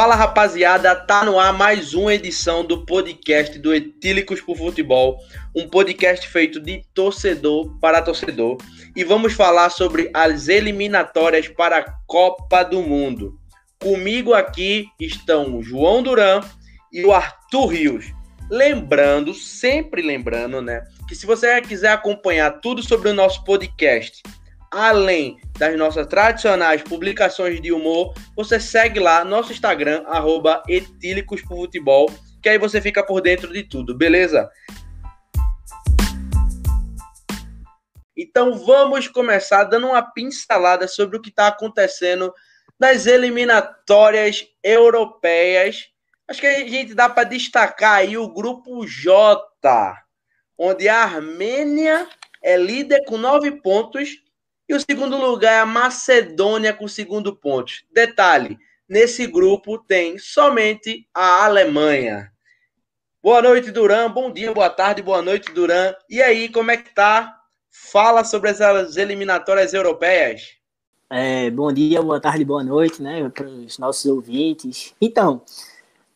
Fala rapaziada, tá no ar mais uma edição do podcast do Etílicos por Futebol, um podcast feito de torcedor para torcedor, e vamos falar sobre as eliminatórias para a Copa do Mundo. Comigo aqui estão o João Duran e o Arthur Rios. Lembrando, sempre lembrando, né, que se você quiser acompanhar tudo sobre o nosso podcast além das nossas tradicionais publicações de humor, você segue lá nosso Instagram, arroba que aí você fica por dentro de tudo, beleza? Então vamos começar dando uma pincelada sobre o que está acontecendo nas eliminatórias europeias. Acho que a gente dá para destacar aí o grupo J, onde a Armênia é líder com nove pontos e o segundo lugar é a Macedônia com segundo ponto. Detalhe: nesse grupo tem somente a Alemanha. Boa noite, Duran. Bom dia, boa tarde, boa noite, Duran. E aí, como é que tá? Fala sobre essas eliminatórias europeias. É, bom dia, boa tarde, boa noite, né, para os nossos ouvintes. Então,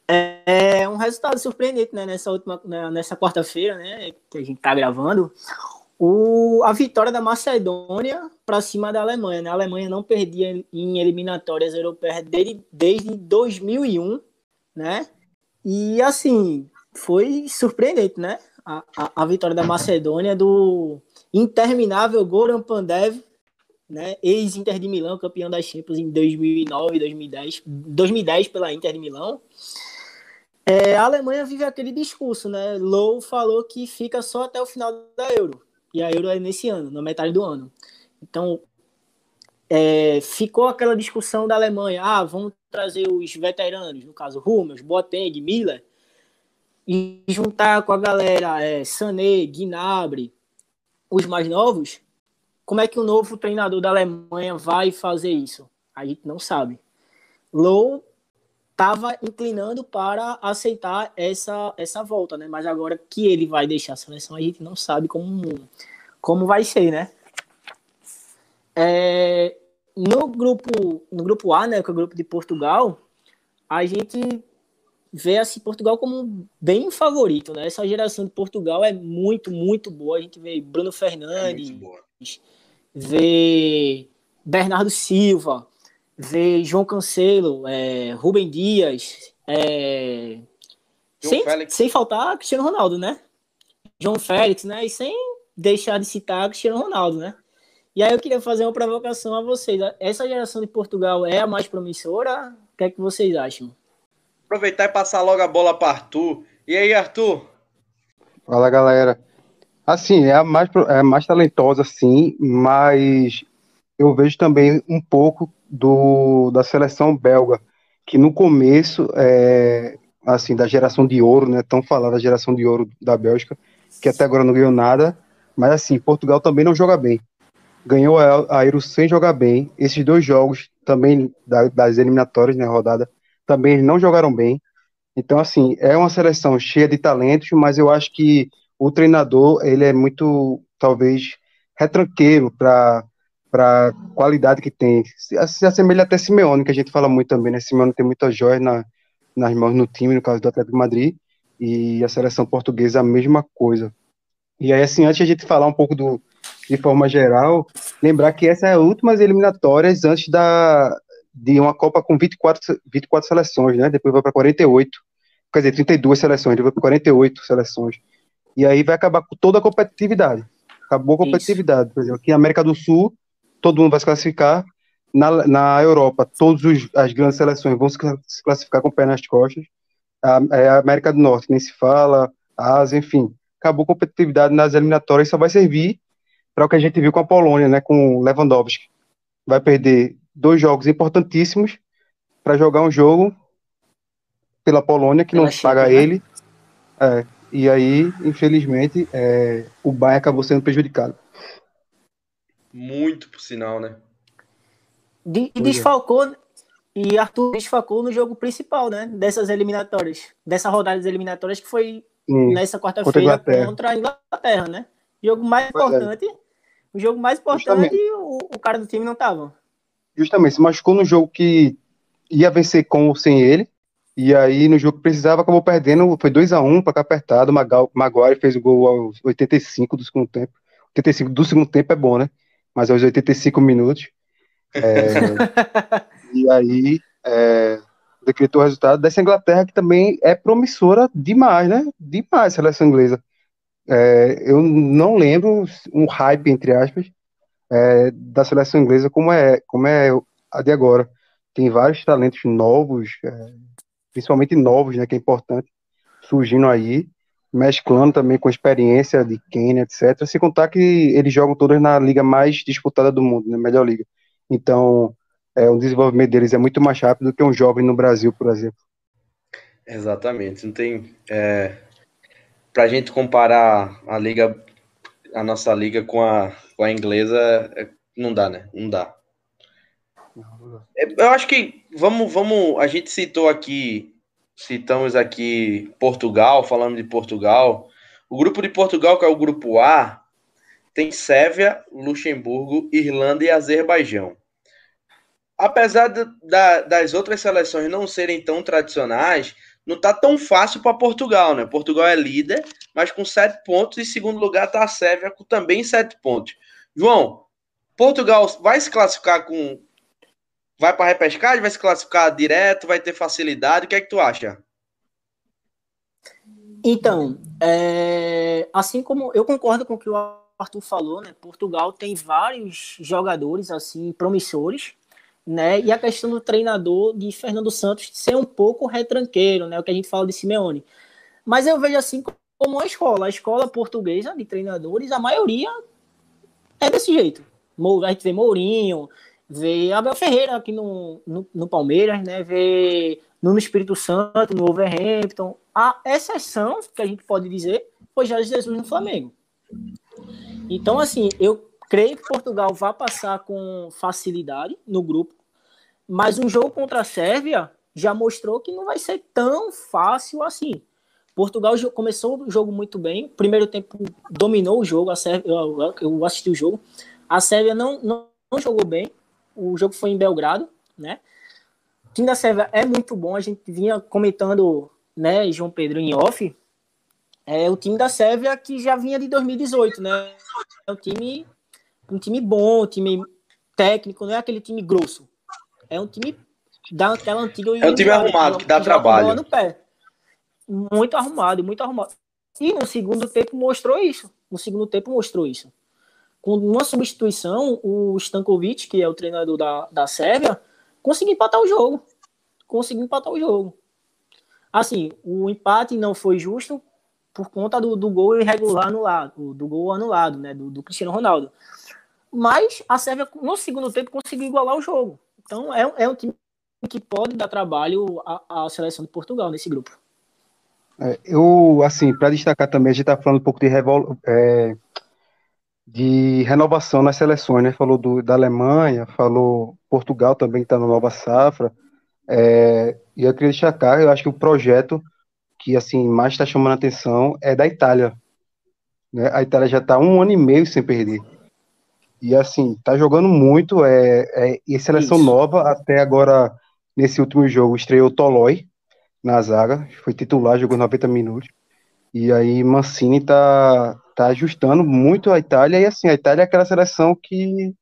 é um resultado surpreendente, né, nessa última, né, nessa quarta-feira, né, que a gente tá gravando o, a vitória da Macedônia para cima da Alemanha. Né? A Alemanha não perdia em eliminatórias europeias desde, desde 2001, né? E assim, foi surpreendente, né? A, a, a vitória da Macedônia do interminável Goran Pandev, né? Ex-Inter de Milão, campeão das Champions em 2009 e 2010, 2010 pela Inter de Milão. É, a Alemanha vive aquele discurso, né? Low falou que fica só até o final da Euro e a Euro é nesse ano, na metade do ano. Então, é, ficou aquela discussão da Alemanha, ah, vamos trazer os veteranos, no caso Hummels, Boateng, Miller, e juntar com a galera é, Sané, Gnabry, os mais novos, como é que o novo treinador da Alemanha vai fazer isso? A gente não sabe. Low estava inclinando para aceitar essa, essa volta, né? Mas agora que ele vai deixar a seleção, a gente não sabe como, como vai ser, né? É, no grupo no grupo A, né, que é o grupo de Portugal, a gente vê assim Portugal como bem favorito, né? Essa geração de Portugal é muito, muito boa. A gente vê Bruno Fernandes, é vê Bernardo Silva, ver João Cancelo, é, Rubem Dias, é, sem, sem faltar Cristiano Ronaldo, né? João Félix, né? E sem deixar de citar Cristiano Ronaldo, né? E aí eu queria fazer uma provocação a vocês. Essa geração de Portugal é a mais promissora? O que é que vocês acham? Aproveitar e passar logo a bola para Arthur. E aí, Arthur? Fala, galera. Assim, é a mais, é a mais talentosa, sim, mas eu vejo também um pouco do, da seleção belga, que no começo, é, assim, da geração de ouro, né, tão falada da geração de ouro da Bélgica, que até agora não ganhou nada, mas assim, Portugal também não joga bem. Ganhou a Euro sem jogar bem. Esses dois jogos também da, das eliminatórias, né, rodada, também não jogaram bem. Então, assim, é uma seleção cheia de talentos, mas eu acho que o treinador, ele é muito, talvez, retranqueiro para para qualidade que tem. Se, se assemelha até Simeone, que a gente fala muito também, né? Simeone tem muitas joias na, nas mãos no time, no caso do Atlético de Madrid, e a seleção portuguesa a mesma coisa. E aí, assim, antes de a gente falar um pouco do, de forma geral, lembrar que essa é a últimas eliminatórias antes da, de uma Copa com 24, 24 seleções, né? Depois vai para 48, quer dizer, 32 seleções, depois para 48 seleções. E aí vai acabar com toda a competitividade. Acabou a competitividade. Isso. Por exemplo, aqui na América do Sul, todo mundo vai se classificar. Na, na Europa, todas as grandes seleções vão se classificar com o pé nas costas. A, é a América do Norte nem se fala, a Ásia, enfim. Acabou a competitividade nas eliminatórias, só vai servir para o que a gente viu com a Polônia, né, com Lewandowski. Vai perder dois jogos importantíssimos para jogar um jogo pela Polônia, que não paga né? ele. É, e aí, infelizmente, é, o Bayern acabou sendo prejudicado. Muito, por sinal, né? De, e é. desfalcou, e Arthur desfalcou no jogo principal, né? Dessas eliminatórias, dessa rodada das eliminatórias que foi hum, nessa quarta-feira contra, contra, a Inglaterra, né? Jogo mais é. importante. É. O jogo mais importante, o, o, cara do time não tava. Justamente, se machucou no jogo que ia vencer com ou sem ele. E aí, no jogo que precisava, acabou perdendo. Foi 2 a 1 um, para cá apertado. O Maguire fez o gol aos 85 do segundo tempo. 85 do segundo tempo é bom, né? Mas aos 85 minutos. É, e aí, é, decretou o resultado dessa Inglaterra, que também é promissora demais, né? Demais a seleção inglesa. É, eu não lembro um hype, entre aspas, é, da seleção inglesa como é, como é a de agora. Tem vários talentos novos, é, principalmente novos, né, que é importante, surgindo aí, mesclando também com a experiência de Kane, etc. Sem contar que eles jogam todos na liga mais disputada do mundo, né, melhor liga. Então, é, o desenvolvimento deles é muito mais rápido do que um jovem no Brasil, por exemplo. Exatamente. Não tem. É, Para a gente comparar a liga, a nossa liga com a, com a inglesa, é, não dá, né? Não dá. É, eu acho que vamos, vamos. A gente citou aqui, citamos aqui Portugal, falando de Portugal. O grupo de Portugal, que é o grupo A, tem Sérvia, Luxemburgo, Irlanda e Azerbaijão apesar de, da, das outras seleções não serem tão tradicionais, não tá tão fácil para Portugal, né? Portugal é líder, mas com sete pontos, e segundo lugar tá a Sérvia com também sete pontos. João, Portugal vai se classificar com. Vai para repescagem, vai se classificar direto, vai ter facilidade. O que é que tu acha? Então, é... assim como eu concordo com o que o Arthur falou, né? Portugal tem vários jogadores assim promissores né? E a questão do treinador de Fernando Santos ser um pouco retranqueiro, né? O que a gente fala de Simeone. Mas eu vejo assim como uma escola, a escola portuguesa de treinadores, a maioria é desse jeito. A gente vê Mourinho, vê Abel Ferreira aqui no, no, no Palmeiras, né? Vê no Espírito Santo, no Wolverhampton. A exceção que a gente pode dizer foi Jorge Jesus no Flamengo. Então, assim, eu creio que Portugal vai passar com facilidade no grupo, mas o jogo contra a Sérvia já mostrou que não vai ser tão fácil assim. Portugal começou o jogo muito bem, primeiro tempo dominou o jogo, a Sérvia, eu assisti o jogo, a Sérvia não, não, não jogou bem, o jogo foi em Belgrado, né? O time da Sérvia é muito bom, a gente vinha comentando, né, João Pedro em off, é o time da Sérvia que já vinha de 2018, né? É um time um time bom, um time técnico, não é aquele time grosso. É um time daquela antiga. É um time arrumado, que dá que trabalho. No pé. Muito arrumado, muito arrumado. E no segundo tempo mostrou isso. No segundo tempo mostrou isso. Com uma substituição, o Stankovic, que é o treinador da, da Sérvia, conseguiu empatar o jogo. Conseguiu empatar o jogo. Assim, o empate não foi justo por conta do, do gol irregular anulado, do gol anulado, né, do, do Cristiano Ronaldo. Mas a Sérvia, no segundo tempo, conseguiu igualar o jogo. Então, é, é um time que pode dar trabalho à, à seleção de Portugal nesse grupo. É, eu, assim, para destacar também, a gente está falando um pouco de, revol é, de renovação nas seleções, né? Falou do, da Alemanha, falou Portugal também que está na nova safra. É, e eu queria destacar, eu acho que o projeto que assim mais está chamando a atenção é da Itália. Né? A Itália já está um ano e meio sem perder. E assim, tá jogando muito, é, é e seleção Isso. nova, até agora, nesse último jogo, estreou Tolói na zaga, foi titular, jogou 90 minutos. E aí Mancini tá, tá ajustando muito a Itália, e assim, a Itália é aquela seleção que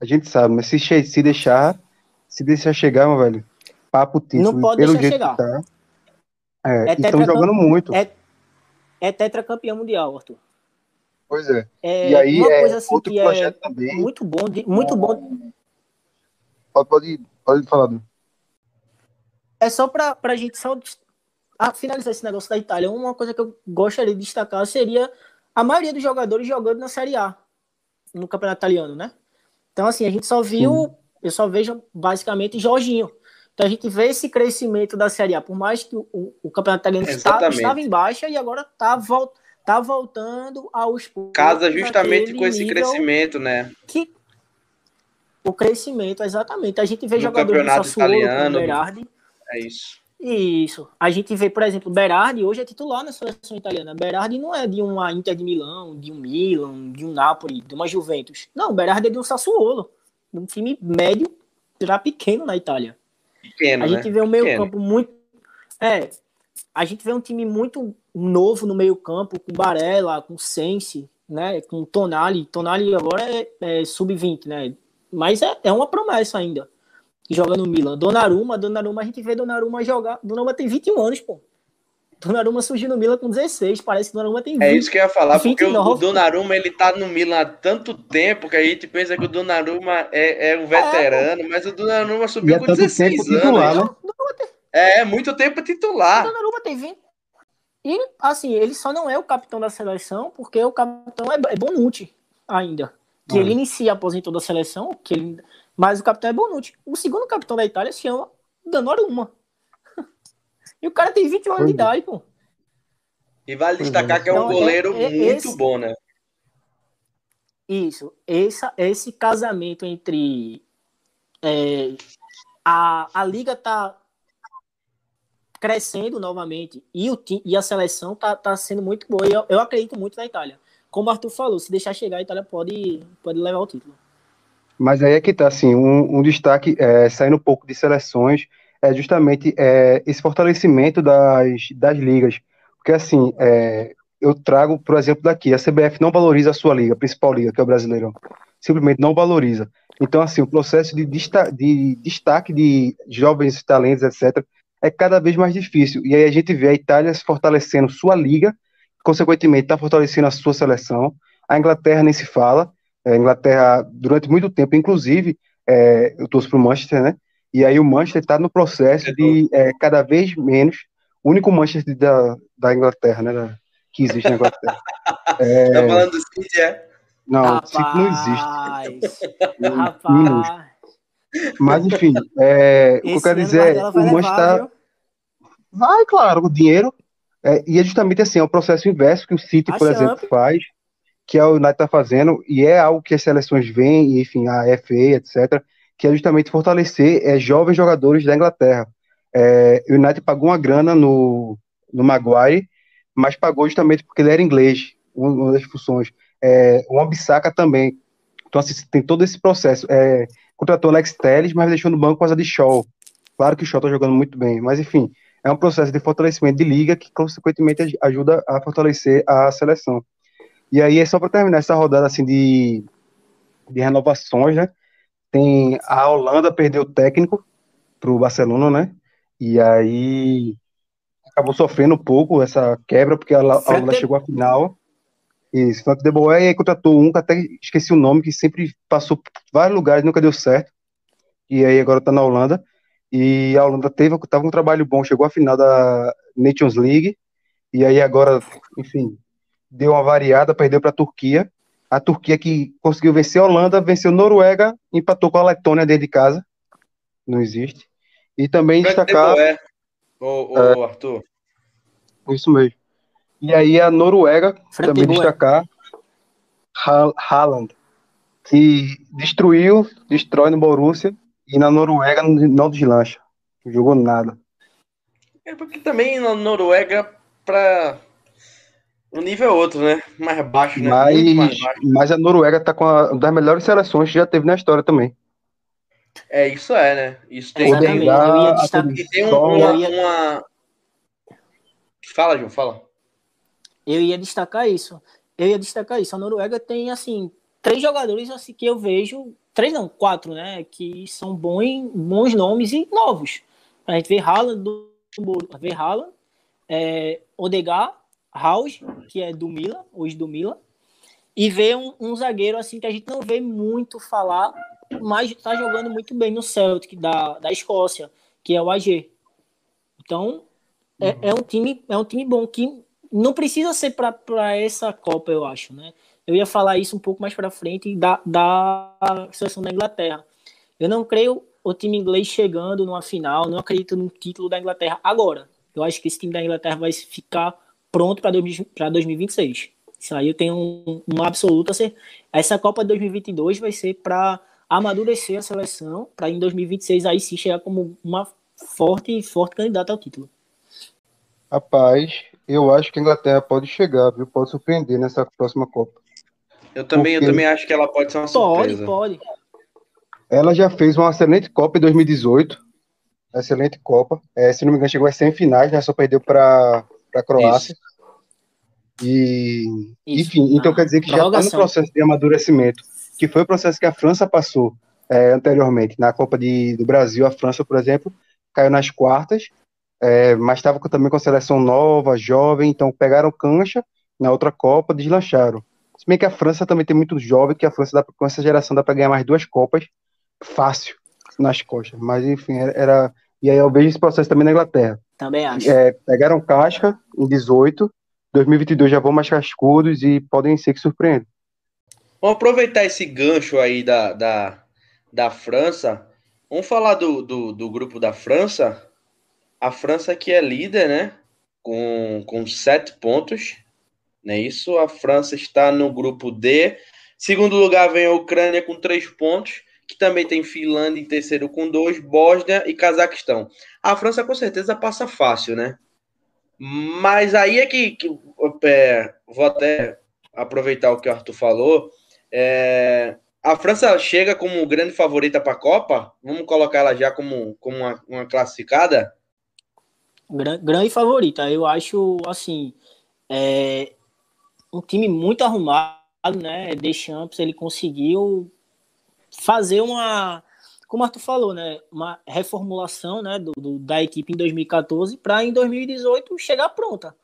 a gente sabe, mas se, se deixar, se deixar chegar, meu velho, papo título, Não pode pelo deixar jeito chegar. Tá, é, é estão jogando muito. É, é tetracampeão mundial, Arthur. Pois é. é e aí uma é coisa assim outro que projeto é também. muito bom, muito bom. Pode, pode, pode falar. Du. É só para a gente só a finalizar esse negócio da Itália. Uma coisa que eu gostaria de destacar seria a maioria dos jogadores jogando na Série A no campeonato italiano, né? Então assim a gente só viu, Sim. eu só vejo basicamente Jorginho. Então a gente vê esse crescimento da Série A, por mais que o, o campeonato italiano está, estava em baixa e agora está voltando tá voltando aos poucos. Casa justamente com esse crescimento, né? Que o crescimento, exatamente. A gente vê no jogadores do Sassuolo, italiano, Berardi. É isso. Isso. A gente vê, por exemplo, Berardi hoje é titular na seleção italiana. Berardi não é de uma Inter de Milão, de um Milan, de um Napoli, de uma Juventus. Não, Berardi é de um Sassuolo, de um time médio para pequeno na Itália. Pequeno, a gente né? vê um meio-campo muito. É, a gente vê um time muito novo no meio-campo, com Barella, com Sense, né? Com Tonali. Tonali agora é, é sub-20, né? Mas é, é uma promessa ainda. Que joga no Milan. Donnarumma, Donnarumma, a gente vê Donnarumma jogar. Donnarumma tem 21 anos, pô. Donnarumma surgiu no Milan com 16, parece que Donnarumma tem 20. É isso que eu ia falar, 29. porque o, o Donnarumma ele tá no Milan há tanto tempo que a gente pensa que o Donnarumma é, é um veterano, é, mas o Donnarumma subiu com 16 anos. Titular, né? É, muito tempo titular. O Donnarumma tem 20. E, assim, ele só não é o capitão da seleção porque o capitão é, é Bonucci ainda. Que ele inicia aposentou da seleção, que ele, mas o capitão é Bonucci. O segundo capitão da Itália se chama Donnarumma. E o cara tem 21 anos de idade, pô. E vale destacar que é um então, goleiro é, é, muito esse, bom, né? Isso. Esse, esse casamento entre é, a, a liga tá crescendo novamente e, o, e a seleção tá, tá sendo muito boa. E eu, eu acredito muito na Itália. Como o Arthur falou, se deixar chegar, a Itália pode, pode levar o título. Mas aí é que tá, assim, um, um destaque, é, saindo um pouco de seleções, é justamente é, esse fortalecimento das, das ligas. Porque, assim, é, eu trago, por exemplo, daqui, a CBF não valoriza a sua liga, a principal liga, que é o Brasileirão. Simplesmente não valoriza. Então, assim, o processo de, desta de destaque de jovens talentos, etc., é cada vez mais difícil. E aí a gente vê a Itália se fortalecendo sua liga, consequentemente está fortalecendo a sua seleção. A Inglaterra nem se fala. A Inglaterra, durante muito tempo, inclusive, é, eu torço para o Manchester, né? E aí o Manchester está no processo de é, cada vez menos, o único Manchester da, da Inglaterra, né? Da, que existe na Inglaterra. É... Tá falando do City, é? Não, o City não existe. Rapaz. Mas enfim, é, o que eu quero dizer é o Manchester está. Vai, claro, o dinheiro. É, e é justamente assim, é o processo inverso que o City, por exemplo, faz, que é o United está fazendo, e é algo que as seleções veem, enfim, a FA, etc., que é justamente fortalecer é, jovens jogadores da Inglaterra. É, o United pagou uma grana no, no Maguire, mas pagou justamente porque ele era inglês, uma das funções. É, o Ambissaca também. Então, assim, tem todo esse processo. É, contratou Alex Telles, mas deixou no banco por causa de Shaw. Claro que o Shaw está jogando muito bem, mas enfim, é um processo de fortalecimento de liga que, consequentemente, ajuda a fortalecer a seleção. E aí, é só para terminar essa rodada assim de, de renovações, né? Tem a Holanda perdeu o técnico para o Barcelona, né? E aí acabou sofrendo um pouco essa quebra, porque a, Holanda chegou à final. Isso, Frank de Boer, e aí contratou um que até esqueci o nome, que sempre passou por vários lugares, nunca deu certo. E aí agora tá na Holanda. E a Holanda teve, tava um trabalho bom, chegou à final da Nations League. E aí agora, enfim, deu uma variada, perdeu para a Turquia. A Turquia que conseguiu vencer a Holanda, venceu a Noruega, empatou com a Letônia dentro de casa. Não existe. E também destacar. Ô, ô, é, Arthur. Isso mesmo. E aí a Noruega, Frank também destacar Haaland, que destruiu, destrói no Borussia e na Noruega não deslancha. Não jogou nada. É porque também na Noruega, para o nível é outro, né? Mais baixo, né? Mas, mais baixo. mas a Noruega tá com uma das melhores seleções que já teve na história também. É, isso é, né? Isso tem, tem, tem uma, uma... Fala, João, fala. Eu ia destacar isso. Eu ia destacar isso. A Noruega tem, assim, três jogadores assim, que eu vejo. Três não, quatro, né? Que são bons, bons nomes e novos. A gente vê Haaland do vê Haaland, é, Odegar, House, que é do Milan, hoje do Milan, e vê um, um, zagueiro assim que a gente não vê muito falar, mas está jogando muito bem no Celtic da, da Escócia, que é o AG. Então é, uhum. é, um time é um time bom que não precisa ser para essa Copa, eu acho, né? Eu ia falar isso um pouco mais para frente da, da seleção da Inglaterra. Eu não creio o time inglês chegando numa final, não acredito no título da Inglaterra agora. Eu acho que esse time da Inglaterra vai ficar pronto para 2026. Isso aí eu tenho um, uma absoluta certeza. Essa Copa de 2022 vai ser para amadurecer a seleção, para em 2026 aí sim chegar como uma forte forte candidata ao título. Rapaz, eu acho que a Inglaterra pode chegar, viu? Pode surpreender nessa próxima Copa. Eu também, Porque... eu também acho que ela pode ser uma surpresa. Pode, pode. Ela já fez uma excelente Copa em 2018. excelente Copa. É, se não me engano, chegou às semifinais, né? Só perdeu para a Croácia. Isso. E, Isso. enfim, então quer dizer que já está no processo de amadurecimento, que foi o processo que a França passou é, anteriormente. Na Copa de, do Brasil, a França, por exemplo, caiu nas quartas, é, mas estava também com a seleção nova, jovem, então pegaram cancha na outra Copa, deslancharam. Se bem que a França também tem muito jovem, que a França dá, com essa geração dá para ganhar mais duas Copas fácil nas costas. Mas enfim, era, era, E aí eu vejo esse processo também na Inglaterra. Também acho. É, pegaram casca em 18, 2022 já vão mais cascudos e podem ser que surpreendam. Vamos aproveitar esse gancho aí da, da, da França. Vamos falar do, do, do grupo da França. A França que é líder, né? Com, com sete pontos. Não é isso? A França está no grupo D. Segundo lugar vem a Ucrânia com três pontos que também tem Finlândia em terceiro com dois, Bósnia e Cazaquistão. A França com certeza passa fácil, né? Mas aí é que, que é, vou até aproveitar o que o Arthur falou. É, a França chega como grande favorita para a Copa? Vamos colocar ela já como, como uma, uma classificada? Grande favorita. Eu acho, assim, é, um time muito arrumado, né? Deschamps, ele conseguiu fazer uma, como o Arthur falou, né, uma reformulação né, do, do da equipe em 2014 para em 2018 chegar pronta.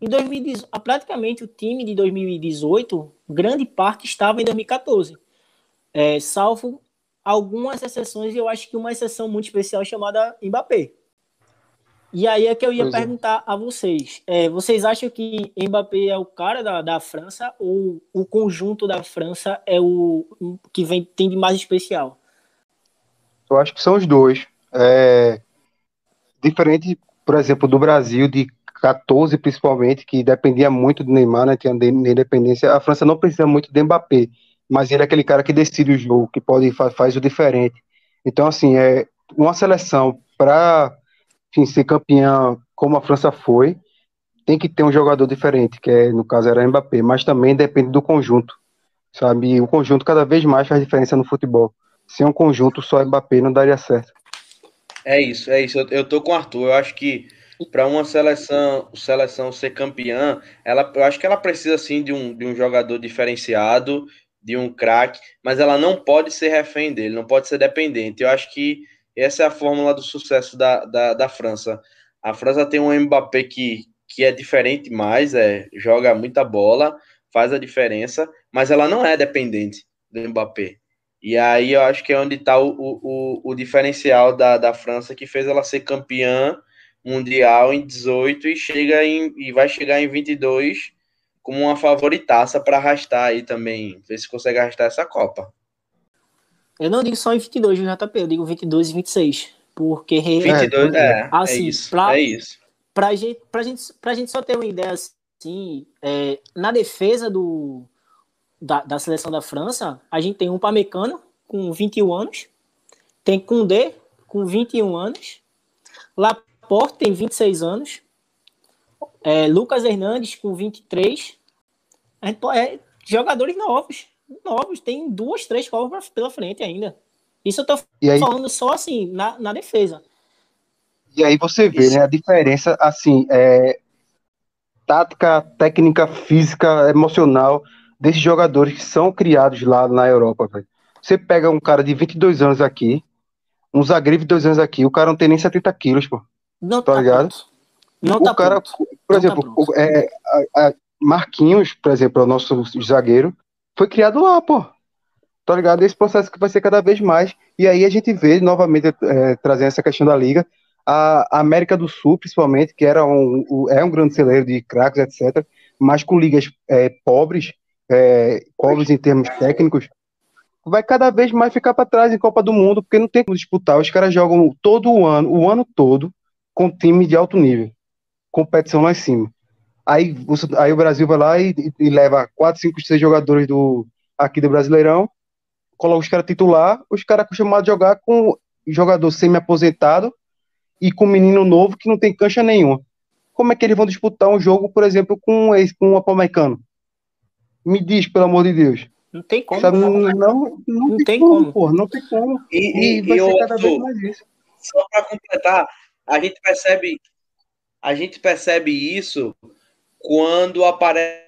Em 2018, praticamente o time de 2018, grande parte estava em 2014, é, salvo algumas exceções, eu acho que uma exceção muito especial chamada Mbappé. E aí é que eu ia pois é. perguntar é. a vocês. É, vocês acham que Mbappé é o cara da, da França ou o conjunto da França é o que vem, tem de mais especial? Eu acho que são os dois. É, diferente, por exemplo, do Brasil, de 14 principalmente, que dependia muito do Neymar, né, tinha independência. A França não precisa muito de Mbappé, mas ele é aquele cara que decide o jogo, que pode faz, faz o diferente. Então, assim, é uma seleção para enfim, ser campeã como a França foi, tem que ter um jogador diferente, que é, no caso era Mbappé, mas também depende do conjunto, sabe? O conjunto cada vez mais faz diferença no futebol. Sem um conjunto só Mbappé não daria certo. É isso, é isso. Eu, eu tô com o Arthur. Eu acho que para uma seleção, seleção ser campeã, ela, eu acho que ela precisa sim de um, de um jogador diferenciado, de um craque, mas ela não pode ser refém dele, não pode ser dependente. Eu acho que essa é a fórmula do sucesso da, da, da França. A França tem um Mbappé que, que é diferente mais, é, joga muita bola, faz a diferença, mas ela não é dependente do Mbappé. E aí eu acho que é onde está o, o, o diferencial da, da França que fez ela ser campeã mundial em 18 e chega em, e vai chegar em 22 como uma favoritaça para arrastar aí também, ver se consegue arrastar essa Copa. Eu não digo só em 22 do JP, eu digo 22 e 26. Porque. 22, é, é, assim, é isso. Pra, é isso. Pra gente, pra, gente, pra gente só ter uma ideia assim, é, na defesa do, da, da seleção da França, a gente tem um Pamecano com 21 anos, tem Koundé com 21 anos, Laporte tem 26 anos, é, Lucas Hernandes com 23. A gente, é, jogadores novos novos, tem duas, três Copas pela frente ainda. Isso eu tô aí, falando só assim, na, na defesa. E aí você vê, Isso. né, a diferença, assim, é, tática, técnica, física, emocional desses jogadores que são criados lá na Europa, velho. Você pega um cara de 22 anos aqui, um zagueiro de 2 anos aqui, o cara não tem nem 70 quilos, pô. Não tá, tá ligado? Pronto. Não o tá cara, pronto. por não tá exemplo, tá é, a, a Marquinhos, por exemplo, é o nosso zagueiro, foi criado lá, pô. Tá ligado? Esse processo que vai ser cada vez mais. E aí a gente vê novamente é, trazendo essa questão da liga. A América do Sul, principalmente, que era um, é um grande celeiro de craques, etc., mas com ligas é, pobres, é, pobres em termos técnicos, vai cada vez mais ficar para trás em Copa do Mundo, porque não tem como disputar. Os caras jogam todo o ano, o ano todo, com time de alto nível, competição lá em cima. Aí, aí o Brasil vai lá e, e leva 4, 5, 6 jogadores do, aqui do Brasileirão, coloca os caras titular, os caras acostumados a jogar com jogador semi-aposentado e com menino novo que não tem cancha nenhuma. Como é que eles vão disputar um jogo, por exemplo, com, esse, com o Apomaicano? Me diz, pelo amor de Deus. Não tem como. Sabe, não, não, não, não, tem, tem como, como, não tem como. E, e, e vai e ser cada vez mais isso. só para completar, a gente percebe a gente percebe isso quando aparece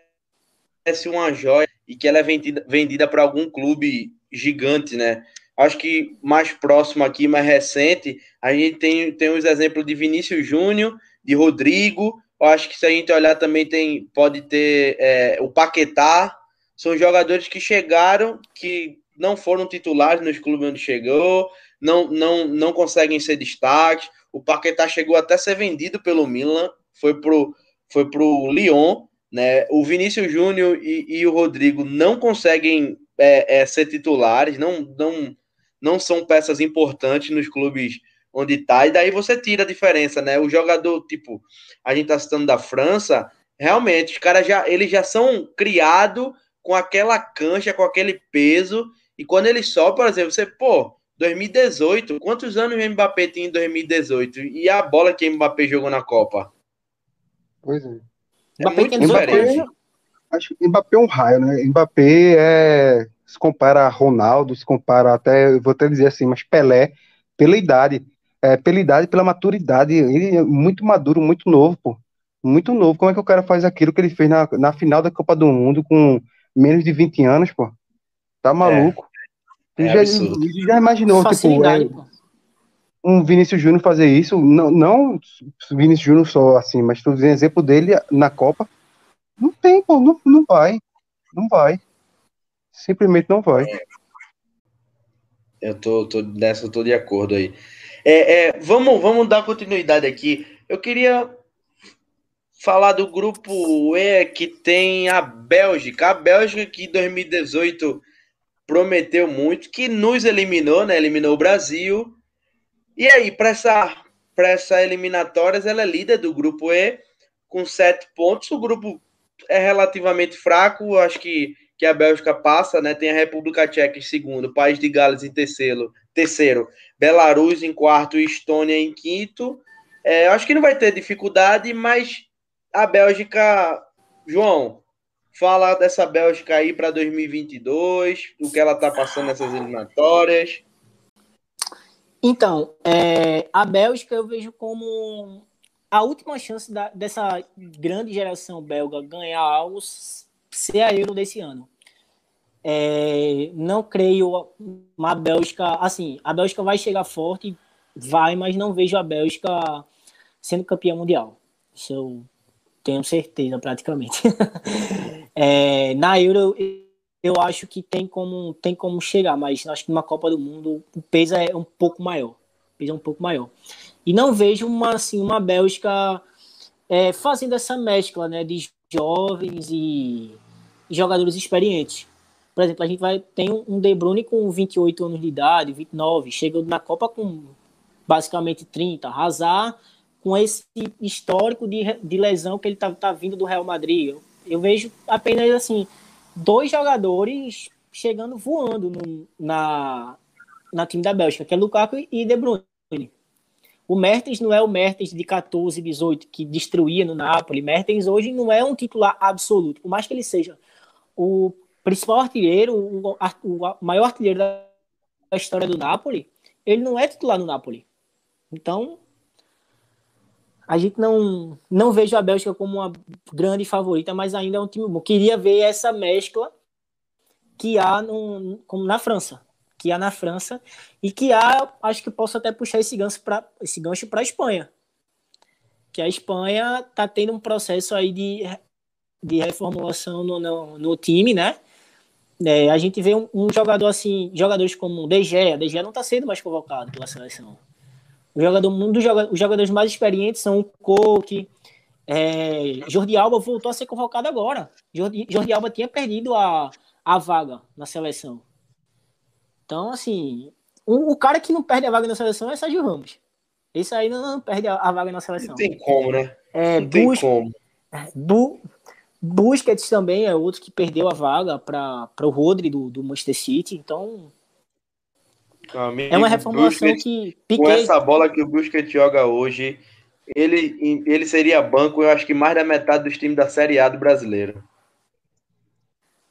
uma joia e que ela é vendida, vendida para algum clube gigante, né? Acho que mais próximo aqui, mais recente, a gente tem, tem os exemplos de Vinícius Júnior, de Rodrigo. Eu acho que se a gente olhar também tem, pode ter é, o Paquetá. São jogadores que chegaram, que não foram titulares nos clubes onde chegou, não, não, não conseguem ser destaques. O Paquetá chegou até a ser vendido pelo Milan, foi pro, foi pro Lyon, né? O Vinícius Júnior e, e, o Rodrigo não conseguem é, é, ser titulares, não, não, não são peças importantes nos clubes onde tá, e daí você tira a diferença, né? O jogador, tipo, a gente tá citando da França, realmente, os caras já, eles já são criados com aquela cancha, com aquele peso, e quando ele sobe, por exemplo, você, pô, 2018, quantos anos o Mbappé tinha em 2018? E a bola que o Mbappé jogou na Copa? Pois é. É Mbappé diferente. Mbappé, acho que Mbappé é um raio, né? Mbappé é, se compara a Ronaldo, se compara até, vou até dizer assim, mas Pelé, pela idade, é, pela idade, pela maturidade, ele é muito maduro, muito novo, pô. Muito novo. Como é que o cara faz aquilo que ele fez na, na final da Copa do Mundo com menos de 20 anos, pô? Tá maluco? É, é já, já, imaginou, tipo, Facilidade, tipo, é, um Vinícius Júnior fazer isso? Não, não Vinícius Júnior só assim, mas tu dizendo exemplo dele na Copa. Não tem, pô, não, não vai. Não vai. Simplesmente não vai. Eu tô, tô nessa, eu tô de acordo aí. É, é, vamos, vamos dar continuidade aqui. Eu queria falar do grupo E que tem a Bélgica. A Bélgica que em 2018 prometeu muito, que nos eliminou, né? Eliminou o Brasil. E aí, para essa, essa eliminatórias, ela é líder do grupo E com sete pontos. O grupo é relativamente fraco, acho que, que a Bélgica passa, né? Tem a República Tcheca em segundo, País de Gales em terceiro, terceiro Belarus em quarto e Estônia em quinto. É, acho que não vai ter dificuldade, mas a Bélgica, João, fala dessa Bélgica aí para 2022, o que ela está passando nessas eliminatórias. Então, é, a Bélgica eu vejo como a última chance da, dessa grande geração belga ganhar algo ser a Euro desse ano. É, não creio uma Bélgica assim. A Bélgica vai chegar forte, vai, mas não vejo a Bélgica sendo campeã mundial. Isso eu tenho certeza, praticamente. é, na Euro, eu acho que tem como, tem como chegar, mas acho que numa Copa do Mundo o peso é um pouco maior. O peso é um pouco maior. E não vejo uma, assim, uma Bélgica é, fazendo essa mescla né, de jovens e jogadores experientes. Por exemplo, a gente vai tem um De Bruyne com 28 anos de idade, 29, chega na Copa com basicamente 30. Hazard com esse histórico de, de lesão que ele tá, tá vindo do Real Madrid. Eu, eu vejo apenas assim dois jogadores chegando voando no, na na time da Bélgica, que é Lukaku e De Bruyne. O Mertens não é o Mertens de 14, 18 que destruía no Napoli. Mertens hoje não é um titular absoluto, por mais que ele seja o principal artilheiro, o, o maior artilheiro da história do Napoli, ele não é titular no Napoli. Então, a gente não não vejo a Bélgica como uma grande favorita, mas ainda é um time bom. Queria ver essa mescla que há no, como na França, que há na França e que há, acho que posso até puxar esse gancho para esse gancho para a Espanha, que a Espanha está tendo um processo aí de, de reformulação no, no, no time, né? É, a gente vê um, um, jogador assim, jogadores como De Gea, De Gea não está sendo mais convocado pela seleção. O jogador, um dos jogadores, os jogadores mais experientes são o Coque, é, Jordi Alba voltou a ser convocado agora. Jordi, Jordi Alba tinha perdido a, a vaga na seleção. Então, assim, o, o, cara que não perde a vaga na seleção é Sérgio Ramos. Esse aí não, não perde a, a, vaga na seleção. Não tem como, né? É, não Bus, tem como. Bu, Busquets também é outro que perdeu a vaga para o Rodri do, do Manchester City. Então, Amigo, é uma reformulação Busquets, que Piquet... Com essa bola que o Busquets joga hoje, ele, ele seria banco, eu acho que mais da metade dos times da Série A do brasileiro.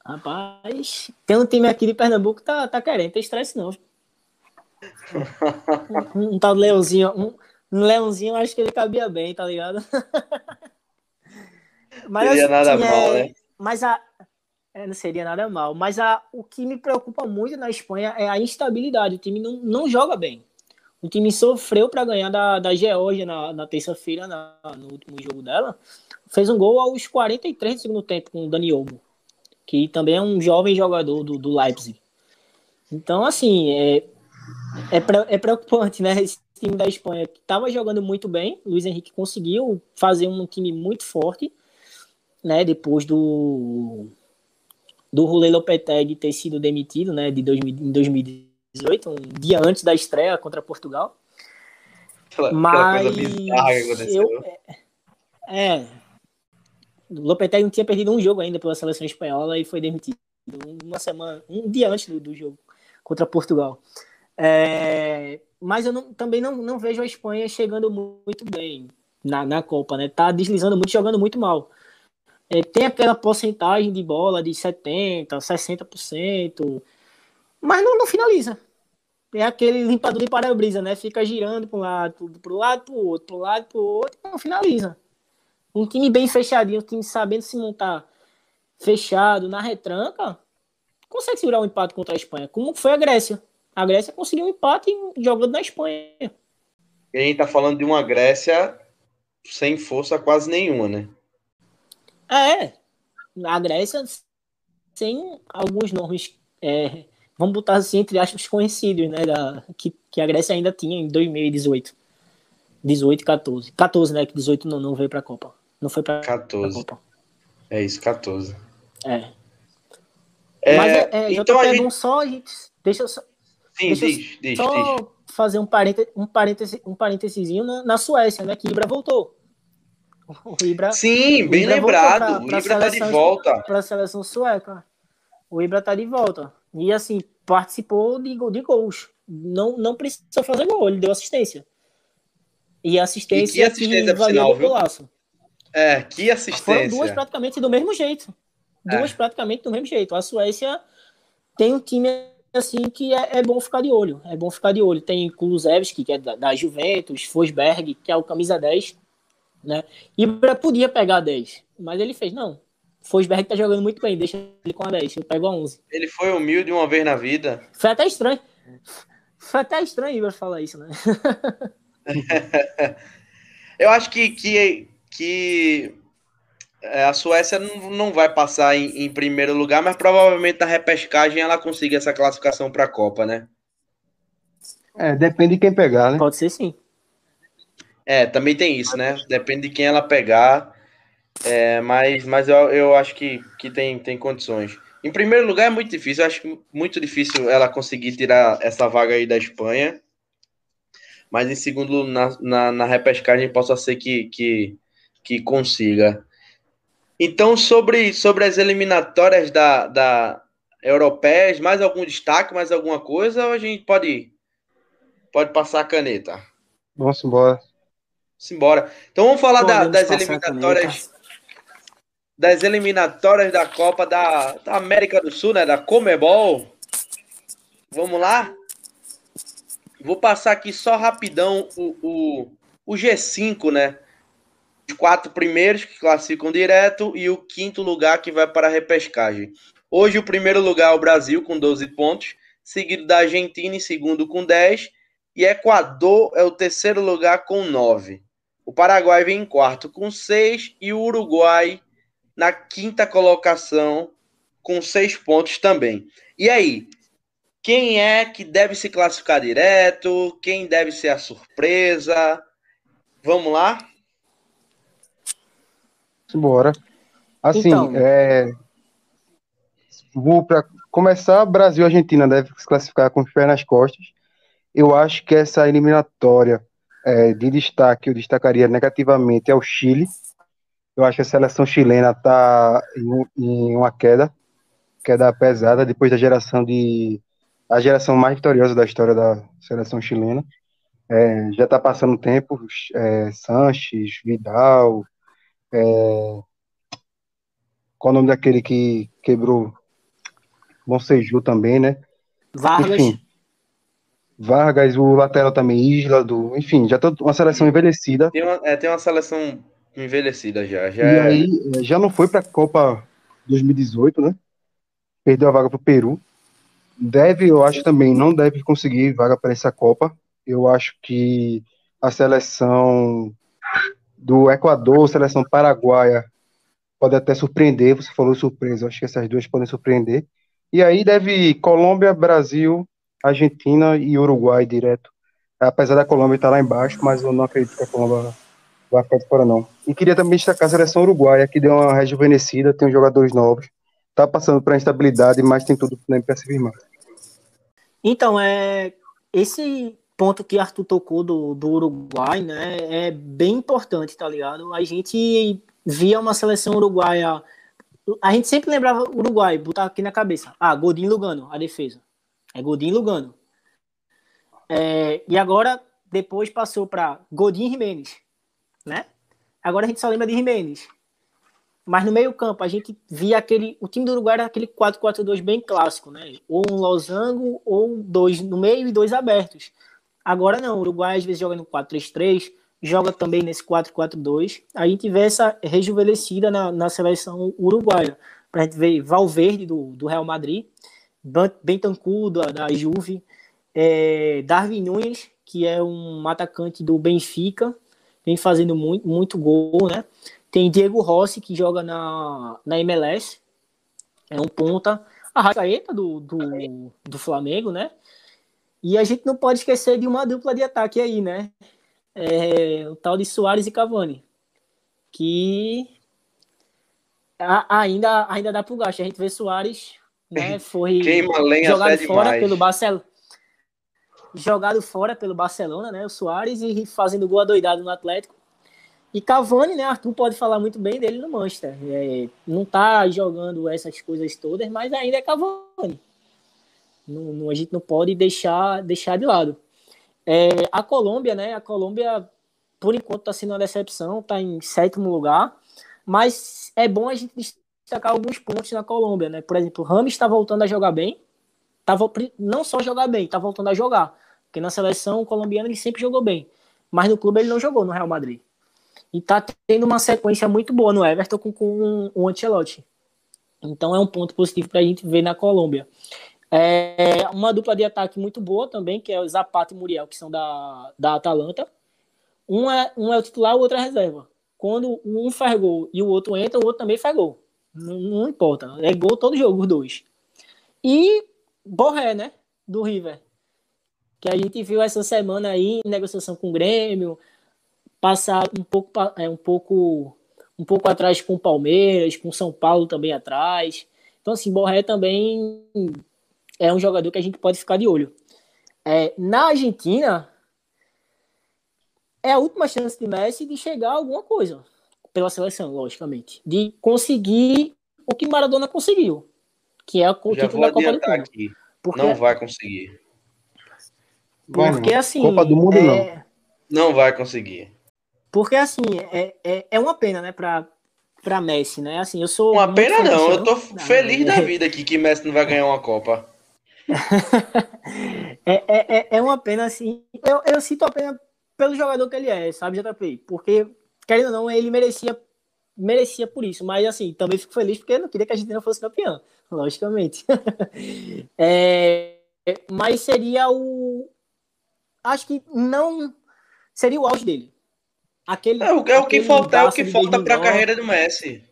Rapaz, tem um time aqui de Pernambuco que tá, tá querendo, tem estresse não. um, um tal leãozinho, um, um leãozinho, acho que ele cabia bem, tá ligado? mas, seria assim, nada é, mal, né? Mas a, é, não seria nada mal. Mas a, o que me preocupa muito na Espanha é a instabilidade. O time não, não joga bem. O time sofreu para ganhar da, da Geórgia na, na terça-feira, no último jogo dela. Fez um gol aos 43 do segundo tempo com o Dani Olmo, que também é um jovem jogador do, do Leipzig. Então, assim, é, é, é preocupante, né? Esse time da Espanha que estava jogando muito bem. Luiz Henrique conseguiu fazer um time muito forte, né? Depois do do Rulei Lopetegui ter sido demitido, né? De 2000, em 2018, um dia antes da estreia contra Portugal. Aquela, Mas aquela. Eu, é, é, Lopetegui não tinha perdido um jogo ainda pela seleção espanhola e foi demitido uma semana, um dia antes do, do jogo contra Portugal. É, mas eu não, também não, não vejo a Espanha chegando muito bem na, na Copa, né? Tá deslizando muito, jogando muito mal. É, tem aquela porcentagem de bola de 70%, 60%, mas não, não finaliza. É aquele limpador de para-brisa, né? Fica girando para um lado, para o lado, para o outro, para o lado, para o outro, e não finaliza. Um time bem fechadinho, um time sabendo se montar fechado na retranca, consegue segurar um empate contra a Espanha, como foi a Grécia. A Grécia conseguiu um empate jogando na Espanha. E a gente tá falando de uma Grécia sem força quase nenhuma, né? É. A Grécia sem alguns nomes, é, vamos botar assim, entre aspas, conhecidos, né? Da, que, que a Grécia ainda tinha em 2018. 18 e 14. 14, né? Que 18 não, não veio pra Copa. Não foi pra, 14. Pra Copa. É isso, 14. É. é Mas é, é então a gente... só, a gente. Deixa eu só. Sim, deixa diz, diz, só diz. fazer um parêntese, um parêntese, um parênteses na, na Suécia, né? Que Ibra voltou. O Ibra, Sim, bem Ibra lembrado. Pra, pra o Ibra tá de volta. Para a seleção sueca. O Ibra tá de volta. E assim, participou de, de gols. Não, não precisa fazer gol, ele deu assistência. E assistência, e que assistência que valeu golaço. É, que assistência. Foram duas praticamente do mesmo jeito. Duas é. praticamente do mesmo jeito. A Suécia tem um time assim que é, é, bom ficar de olho. É bom ficar de olho. Tem Kulusevski, que é da, da Juventus, Fosberg, que é o camisa 10, né? Ibra podia pegar 10, mas ele fez, não. Fosberg tá jogando muito bem, deixa ele com a 10, eu pego a 11. Ele foi humilde uma vez na vida. Foi até estranho. Foi até estranho Ibra falar isso, né? eu acho que, que que é, a Suécia não, não vai passar em, em, primeiro lugar, mas provavelmente na repescagem ela consiga essa classificação para a Copa, né? É, depende de quem pegar, né? Pode ser sim. É, também tem isso, né? Depende de quem ela pegar. É, mas mas eu, eu acho que, que tem, tem condições. Em primeiro lugar é muito difícil, eu acho muito difícil ela conseguir tirar essa vaga aí da Espanha. Mas em segundo, na, na, na repescagem, possa ser que, que, que consiga. Então, sobre, sobre as eliminatórias da, da europeias, mais algum destaque, mais alguma coisa, ou a gente pode, pode passar a caneta? Vamos embora. Simbora. Então vamos falar da, das eliminatórias das eliminatórias da Copa da, da, América do Sul, né? Da Comebol. Vamos lá? Vou passar aqui só rapidão o, o, o G5, né? os quatro primeiros que classificam direto e o quinto lugar que vai para a repescagem. Hoje o primeiro lugar é o Brasil com 12 pontos, seguido da Argentina em segundo com 10 e Equador é o terceiro lugar com 9. O Paraguai vem em quarto com 6 e o Uruguai na quinta colocação com 6 pontos também. E aí, quem é que deve se classificar direto? Quem deve ser a surpresa? Vamos lá? Bora. Assim, então, é... vou para começar, Brasil e Argentina deve se classificar com os pés nas costas. Eu acho que essa eliminatória é, de destaque, eu destacaria negativamente é o Chile. Eu acho que a seleção chilena está em, em, uma queda, queda pesada depois da geração de a geração mais vitoriosa da história da seleção chilena. É, já está passando tempo, é, Sanches, Vidal, é... Qual o nome daquele que quebrou? Bonseju também, né? Vargas. Enfim. Vargas, o lateral também, Isla, do, enfim, já tá uma seleção envelhecida. Tem uma, é, tem uma seleção envelhecida já. já e é... aí, é, já não foi para a Copa 2018, né? Perdeu a vaga para o Peru. Deve, eu acho também, não deve conseguir vaga para essa Copa. Eu acho que a seleção do Equador, seleção paraguaia, pode até surpreender. Você falou surpresa, eu acho que essas duas podem surpreender. E aí deve Colômbia, Brasil, Argentina e Uruguai direto. Apesar da Colômbia estar lá embaixo, mas eu não acredito que a Colômbia vai ficar de fora, não. E queria também destacar a seleção uruguaia, que deu uma rejuvenescida, tem jogadores novos, tá passando por instabilidade, mas tem tudo para se firmar. Então, é, esse ponto que Arthur tocou do, do Uruguai, né, é bem importante, tá ligado? A gente via uma seleção uruguaia. A gente sempre lembrava Uruguai, botar aqui na cabeça. Ah, Godinho Lugano, a defesa. É Godinho Lugano. É, e agora, depois passou para Godinho Jimenez, né? Agora a gente só lembra de Jimenez. Mas no meio-campo, a gente via aquele. O time do Uruguai era aquele 4-4-2 bem clássico, né? Ou um losango, ou dois no meio e dois abertos. Agora não, o Uruguai às vezes joga no 4-3-3, joga também nesse 4-4-2. A gente vê essa rejuvenescida na, na seleção uruguaia. Pra gente ver Valverde do, do Real Madrid, Bentancur da, da Juve, é, Darwin Nunes, que é um atacante do Benfica, vem fazendo muito, muito gol, né? Tem Diego Rossi, que joga na, na MLS, é um ponta. A Rascaeta do, do, do Flamengo, né? E a gente não pode esquecer de uma dupla de ataque aí, né? É, o tal de Soares e Cavani. Que ainda, ainda dá pro gasto. A gente vê Soares, né? Foi jogado fora demais. pelo Barcelona. Jogado fora pelo Barcelona, né? O Soares e fazendo gol adoidado no Atlético. E Cavani, né? Arthur pode falar muito bem dele no Manchester. É, não tá jogando essas coisas todas, mas ainda é Cavani. Não, não, a gente não pode deixar, deixar de lado. É, a Colômbia, né? A Colômbia, por enquanto, está sendo uma decepção, está em sétimo lugar. Mas é bom a gente destacar alguns pontos na Colômbia, né? Por exemplo, o Rames está voltando a jogar bem. Tava, não só jogar bem, está voltando a jogar. Porque na seleção colombiana ele sempre jogou bem. Mas no clube ele não jogou no Real Madrid. E tá tendo uma sequência muito boa no Everton com, com o Ancelotti. Então é um ponto positivo para a gente ver na Colômbia. É uma dupla de ataque muito boa também, que é o Zapata e Muriel, que são da, da Atalanta. Um é, um é o titular, o outro é reserva. Quando um faz gol e o outro entra, o outro também faz gol. Não, não importa. É gol todo jogo, os dois. E Borré, né? Do River. Que a gente viu essa semana aí em negociação com o Grêmio, passar um pouco, é, um pouco, um pouco atrás com o Palmeiras, com o São Paulo também atrás. Então, assim, Borré também é um jogador que a gente pode ficar de olho. É, na Argentina, é a última chance de Messi de chegar a alguma coisa pela seleção, logicamente. De conseguir o que Maradona conseguiu, que é o Já título da Copa do Mundo. Aqui. Porque, não vai conseguir. Porque assim. Copa do Mundo é... não. Não vai conseguir. Porque, assim, é, é, é uma pena, né, pra, pra Messi, né? Assim, eu sou. Uma pena não, eu tô feliz da vida aqui que Messi não vai ganhar uma Copa. é, é, é, é uma pena, assim. Eu, eu sinto a pena pelo jogador que ele é, sabe, JP? Porque, querendo ou não, ele merecia merecia por isso, mas assim, também fico feliz porque eu não queria que a Argentina fosse campeã, logicamente. é, mas seria o. Acho que não. Seria o auge dele. Aquele, é, o, é o que falta, é o que falta para a carreira do Messi.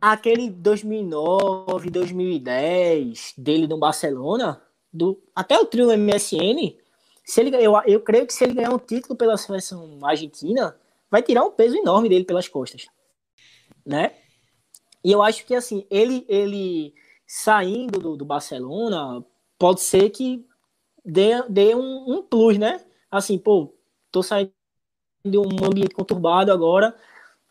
Aquele 2009, 2010 dele no Barcelona, do, até o trio MSN, se ele, eu, eu creio que se ele ganhar um título pela seleção argentina, vai tirar um peso enorme dele pelas costas, né? E eu acho que assim, ele ele saindo do, do Barcelona, pode ser que dê, dê um, um plus, né? Assim, pô, tô saindo de um ambiente conturbado agora,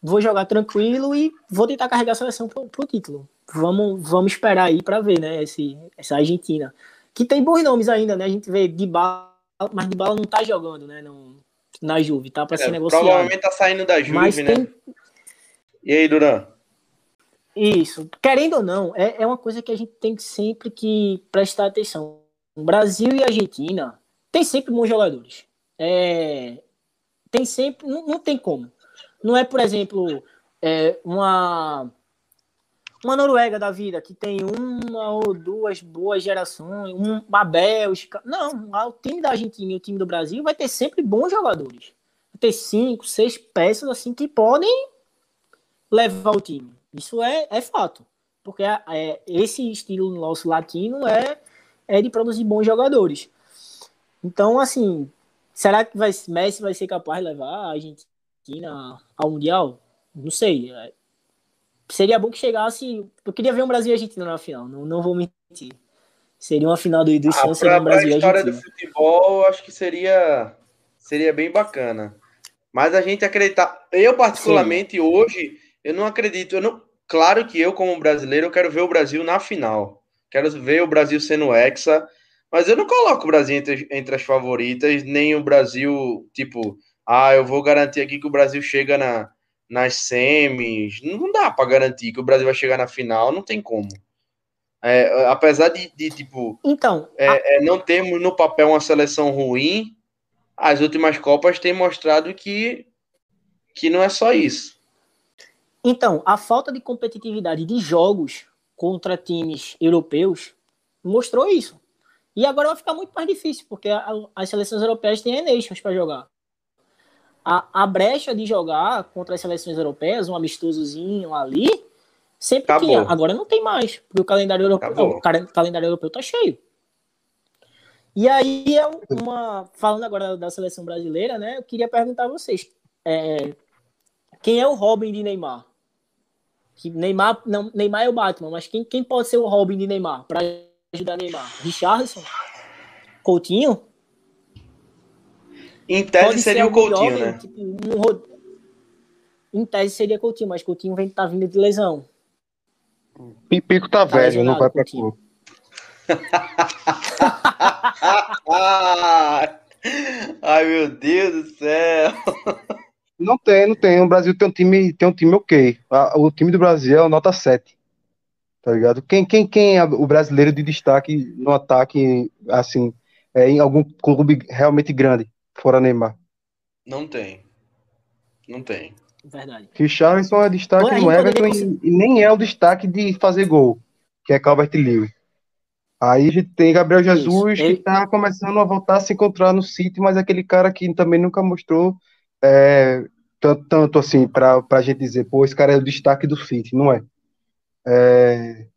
vou jogar tranquilo e vou tentar carregar a seleção pro, pro título. Vamos, vamos esperar aí para ver, né, esse, essa Argentina. Que tem bons nomes ainda, né? A gente vê de bala, mas de bala não tá jogando, né? No, na Juve, tá para é, ser negociado. Provavelmente tá saindo da Juve, mas né? Tem... E aí, Duran? Isso. Querendo ou não, é, é uma coisa que a gente tem que sempre que prestar atenção. Brasil e Argentina tem sempre bons jogadores. É, tem sempre, não, não, tem como. Não é, por exemplo, é, uma uma Noruega da vida que tem uma ou duas boas gerações, uma Bélgica. Não, o time da Argentina e o time do Brasil vai ter sempre bons jogadores. Vai ter cinco, seis peças assim que podem levar o time. Isso é, é fato. Porque é, é, esse estilo nosso latino é, é de produzir bons jogadores. Então, assim, será que vai, Messi vai ser capaz de levar a Argentina ao Mundial? Não sei. Seria bom que chegasse. Eu queria ver um Brasil e Argentina na final, não, não vou mentir. Seria uma final do, do ah, Santos, seria um Brasil e Argentina. história do futebol, acho que seria, seria bem bacana. Mas a gente acreditar. Eu, particularmente, Sim. hoje, eu não acredito. Eu não, claro que eu, como brasileiro, eu quero ver o Brasil na final. Quero ver o Brasil sendo hexa. Mas eu não coloco o Brasil entre, entre as favoritas, nem o Brasil, tipo, ah, eu vou garantir aqui que o Brasil chega na, nas semis. Não dá para garantir que o Brasil vai chegar na final, não tem como. É, apesar de, de, tipo, então, é, a... é, não termos no papel uma seleção ruim, as últimas Copas têm mostrado que, que não é só isso. Então, a falta de competitividade de jogos contra times europeus mostrou isso. E agora vai ficar muito mais difícil, porque a, as seleções europeias têm nations para jogar a, a brecha de jogar contra as seleções europeias, um amistosozinho ali, sempre Acabou. tinha. Agora não tem mais, porque o calendário europeu, o calendário europeu tá cheio. E aí, é uma, falando agora da seleção brasileira, né? Eu queria perguntar a vocês: é, quem é o Robin de Neymar? Que Neymar, não, Neymar é o Batman, mas quem, quem pode ser o Robin de Neymar para ajudar Neymar? Richardson? Coutinho? Em tese seria o Coutinho, jovem, né? Tipo, um... Em tese seria Coutinho, mas Coutinho vem, tá vindo de lesão. Pipico tá, tá velho, não vai pra clube. Ai, meu Deus do céu. Não tem, não tem. O Brasil tem um time, tem um time ok. O time do Brasil é o nota 7. Tá ligado? Quem, quem, quem é o brasileiro de destaque no ataque, assim, é, em algum clube realmente grande? Fora Neymar? Não tem. Não tem. Verdade. Richarlison é destaque Pô, no Everton e, e, nem é o destaque de fazer gol, que é Calvert Lewin. Aí a gente tem Gabriel Jesus, Isso. que está começando a voltar a se encontrar no City, mas é aquele cara que também nunca mostrou é, tanto, tanto, assim para a gente dizer, pô, esse cara é o destaque do City, não é? é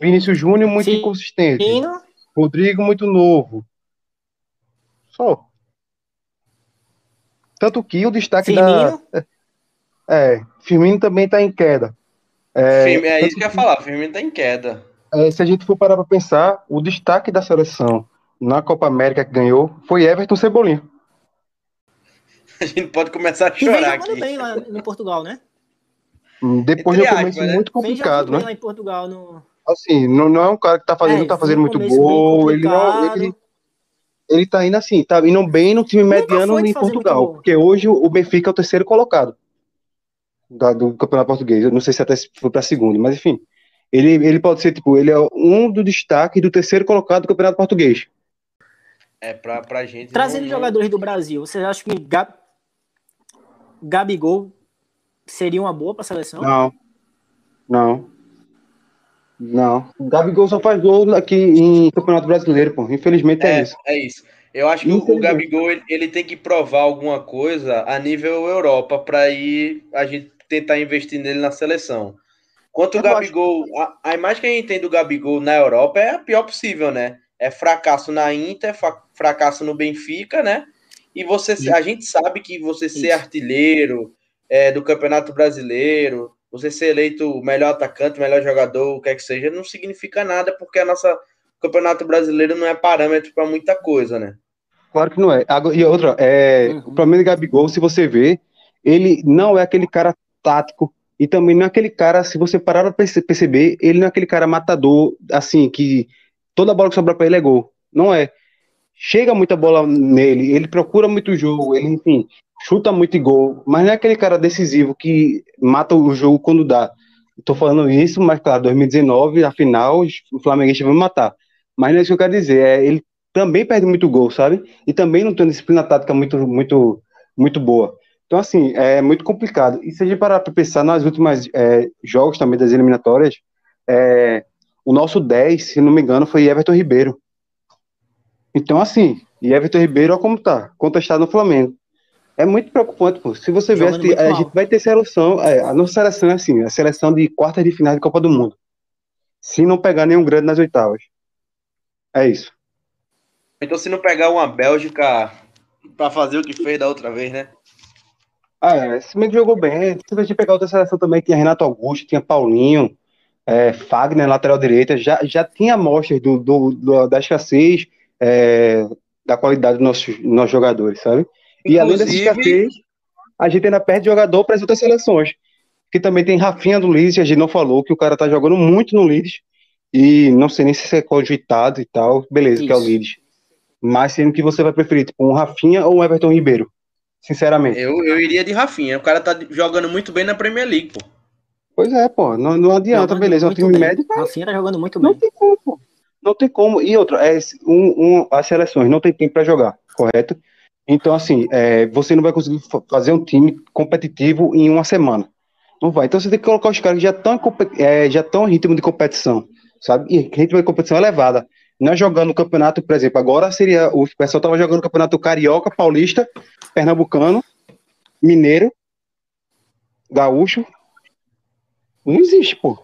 Vinícius Júnior, muito Sim. inconsistente. Rodrigo, muito novo. Só. Tanto que o destaque Firmino? da. É, Firmino também está em queda. É, é isso que eu ia falar, Firmino está em queda. É, se a gente for parar para pensar, o destaque da seleção na Copa América que ganhou foi Everton Cebolinha. A gente pode começar a chorar aqui. bem lá em Portugal, né? Hum, depois de um começo né? muito complicado, né? Lá em Portugal no... Assim, não, não é um cara que tá fazendo, é, tá fazendo muito gol, ele não, ele, ele tá indo assim, tá indo bem no time mediano em Portugal, porque hoje o Benfica é o terceiro colocado da, do Campeonato Português. Eu não sei se até foi para segundo, mas enfim. Ele, ele pode ser, tipo, ele é um do destaque do terceiro colocado do Campeonato Português. É, pra, pra gente. Trazendo não, jogadores do Brasil, você acha que Gab... Gabigol seria uma boa pra seleção? Não. Não. Não. O Gabigol só faz gol aqui em Campeonato Brasileiro, pô. Infelizmente é, é isso. É isso. Eu acho que o Gabigol ele, ele, tem que provar alguma coisa a nível Europa para ir a gente tentar investir nele na seleção. Quanto o Gabigol, acho... a, a, imagem que a gente tem do Gabigol na Europa é a pior possível, né? É fracasso na Inter, fracasso no Benfica, né? E você, a gente sabe que você ser artilheiro é, do Campeonato Brasileiro, você ser eleito o melhor atacante, melhor jogador, o que é que seja, não significa nada, porque a nossa Campeonato Brasileiro não é parâmetro para muita coisa, né? Claro que não é. E outra, é, uhum. o problema de Gabigol, se você vê, ele não é aquele cara tático e também não é aquele cara, se você parar para perceber, ele não é aquele cara matador, assim, que toda bola que sobra para ele é gol. Não é. Chega muita bola nele, ele procura muito jogo, ele, enfim, chuta muito gol, mas não é aquele cara decisivo que mata o jogo quando dá. Estou falando isso, mas claro, 2019, a final, o Flamenguista vai matar. Mas não é isso que eu quero dizer. É, ele também perde muito gol, sabe? E também não tem uma disciplina tática muito, muito, muito boa. Então, assim, é muito complicado. E se a gente parar para pensar nas últimas é, jogos também das eliminatórias, é, o nosso 10, se não me engano, foi Everton Ribeiro. Então, assim, e Everton Ribeiro, olha como tá, contestado no Flamengo. É muito preocupante, pô. Se você ver, a, a gente vai ter seleção, é, a nossa seleção é assim, a seleção de quartas de final de Copa do Mundo. Se não pegar nenhum grande nas oitavas. É isso. Então, se não pegar uma Bélgica para fazer o que fez da outra vez, né? Ah, é, esse meio jogou bem. Se você pegar outra seleção também, tinha Renato Augusto, tinha Paulinho, é, Fagner, lateral direita, já, já tinha amostras do, do, do, da escassez é, da qualidade dos nossos, nossos jogadores, sabe? E além dessa escassez, a gente ainda perde jogador para as outras seleções. Que também tem Rafinha do Leeds, a gente não falou que o cara tá jogando muito no Leeds, e não sei nem se é cogitado e tal, beleza, Isso. que é o Leeds. Mas sendo que você vai preferir, tipo, um Rafinha ou um Everton Ribeiro? Sinceramente. Eu, eu iria de Rafinha. O cara tá jogando muito bem na Premier League, pô. Pois é, pô. Não, não adianta, jogando beleza. É um time bem. médio. Rafinha tá jogando muito bem. Não tem como, pô. Não tem como. E outra, é, um, um, as seleções não tem tempo para jogar, correto? Então, assim, é, você não vai conseguir fazer um time competitivo em uma semana. Não vai. Então você tem que colocar os caras que já estão é, já estão em ritmo de competição, sabe? E ritmo de competição elevada. Não é jogando o campeonato, por exemplo, agora seria. O pessoal estava jogando o campeonato carioca, paulista, pernambucano, mineiro, gaúcho. Não existe, pô.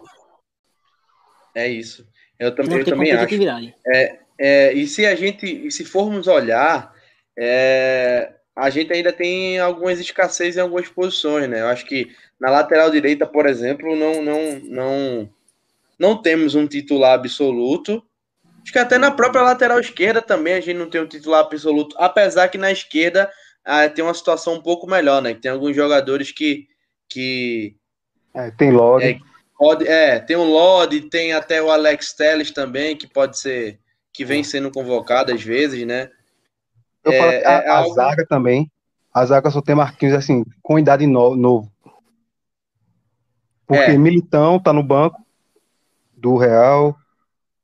É isso. Eu também, eu também acho. É, é, e se a gente, e se formos olhar, é, a gente ainda tem algumas escassez em algumas posições, né? Eu acho que na lateral direita, por exemplo, não, não, não, não temos um titular absoluto. Acho que até na própria lateral esquerda também a gente não tem um titular absoluto, apesar que na esquerda ah, tem uma situação um pouco melhor, né? Tem alguns jogadores que. que é, tem Lodi. É, pode, é, tem o Lodi, tem até o Alex Telles também, que pode ser. que vem sendo convocado às vezes, né? Eu é, falo a, é a algo... zaga também. A zaga só tem Marquinhos assim, com idade no, novo. Porque é. Militão tá no banco do Real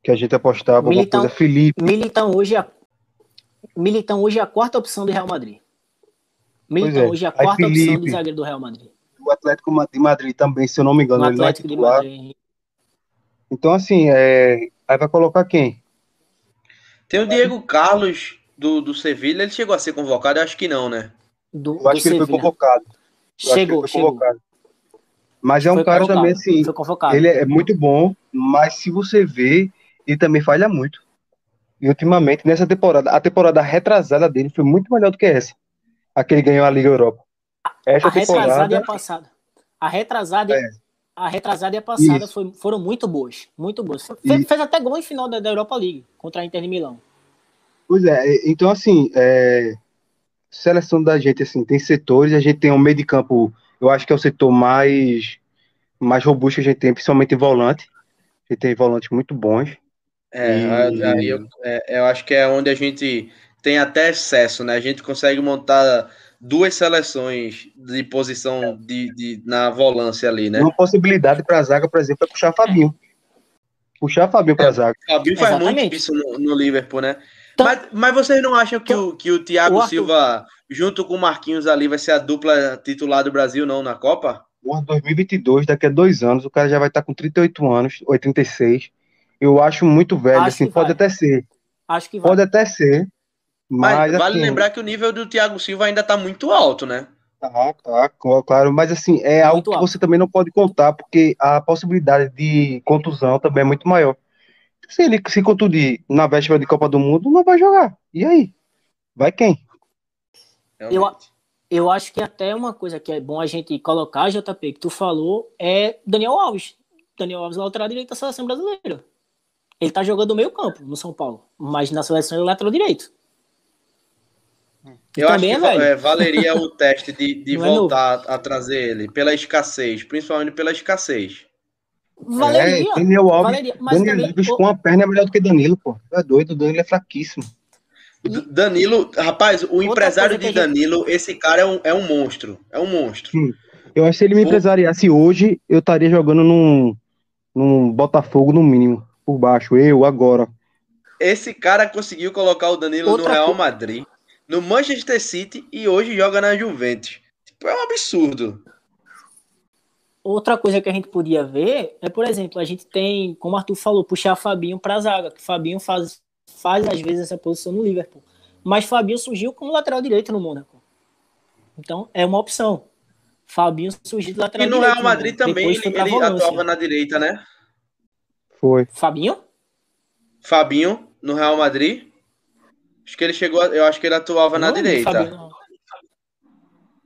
que a gente apostava Militão, coisa. Felipe. Militão hoje, é, Militão hoje é a quarta opção do Real Madrid. Militão é. hoje é a quarta Felipe, opção do zagueiro do Real Madrid. O Atlético de Madrid também, se eu não me engano, o Atlético é titular. Então, assim, é... aí vai colocar quem? Tem o Diego Carlos do, do Sevilha, ele chegou a ser convocado? Eu acho que não, né? Do, eu acho que ele foi convocado. chegou, foi chegou. Convocado. Mas é um cara também, assim, ele é muito bom, mas se você vê, e também falha muito. E ultimamente, nessa temporada, a temporada retrasada dele foi muito melhor do que essa. A que ele ganhou a Liga Europa. Essa a temporada... retrasada e a passada. A retrasada, é. a retrasada e a passada foi, foram muito boas. Muito boas. Fez, e... fez até gol em final da, da, Europa League contra a Inter de Milão. Pois é, então assim, é... seleção da gente, assim, tem setores, a gente tem um meio de campo, eu acho que é o setor mais, mais robusto que a gente tem, principalmente em volante. A gente tem volantes muito bons. É, e... aí eu, é, eu acho que é onde a gente tem até excesso, né? A gente consegue montar duas seleções de posição de, de na volância ali, né? Uma possibilidade para a zaga, por exemplo, é puxar Fabinho. Puxar Fabinho para a é, zaga. Fabinho faz Exatamente. muito isso no, no Liverpool, né? Então, mas, mas vocês não acham que o, que o Thiago o Silva, junto com o Marquinhos ali, vai ser a dupla titular do Brasil, não, na Copa? Porra, 2022, daqui a dois anos, o cara já vai estar com 38 anos, 86 eu acho muito velho, acho assim, pode vai. até ser. Acho que vai. Pode até ser. Mas, mas vale assim, lembrar que o nível do Thiago Silva ainda tá muito alto, né? Tá, tá, claro, mas assim, é algo que você também não pode contar, porque a possibilidade de contusão também é muito maior. Se ele se contundir na véspera de Copa do Mundo, não vai jogar. E aí? Vai quem? Eu, eu acho que até uma coisa que é bom a gente colocar, JP, que tu falou, é Daniel Alves. Daniel Alves, lateral direito da seleção brasileira. Ele tá jogando meio campo no São Paulo, mas na seleção ele é lateral direito. Eu acho que é, valeria o teste de, de é voltar é a trazer ele pela escassez, principalmente pela escassez. Valeria. É, Daniel Alves, valeria, Daniel também, Alves com a perna é melhor do que Danilo, pô. É doido, o Danilo é fraquíssimo. Danilo, rapaz, o empresário de Danilo, gente... esse cara é um, é um monstro. É um monstro. Sim. Eu acho que se ele me empresariasse hoje, eu estaria jogando num, num Botafogo no mínimo por baixo, eu agora. esse cara conseguiu colocar o Danilo Outra no Real Madrid, no Manchester City e hoje joga na Juventus. Tipo, é um absurdo. Outra coisa que a gente podia ver é, por exemplo, a gente tem, como o Arthur falou, puxar Fabinho para a zaga, que Fabinho faz, faz às vezes essa posição no Liverpool. Mas Fabinho surgiu como lateral direito no Mônaco. Então, é uma opção. Fabinho surgiu de lateral direito. E no Real Madrid também ele, ele atuava na direita, né? Foi. Fabinho? Fabinho, no Real Madrid. Acho que ele chegou, eu acho que ele atuava não, na direita. Fabinho,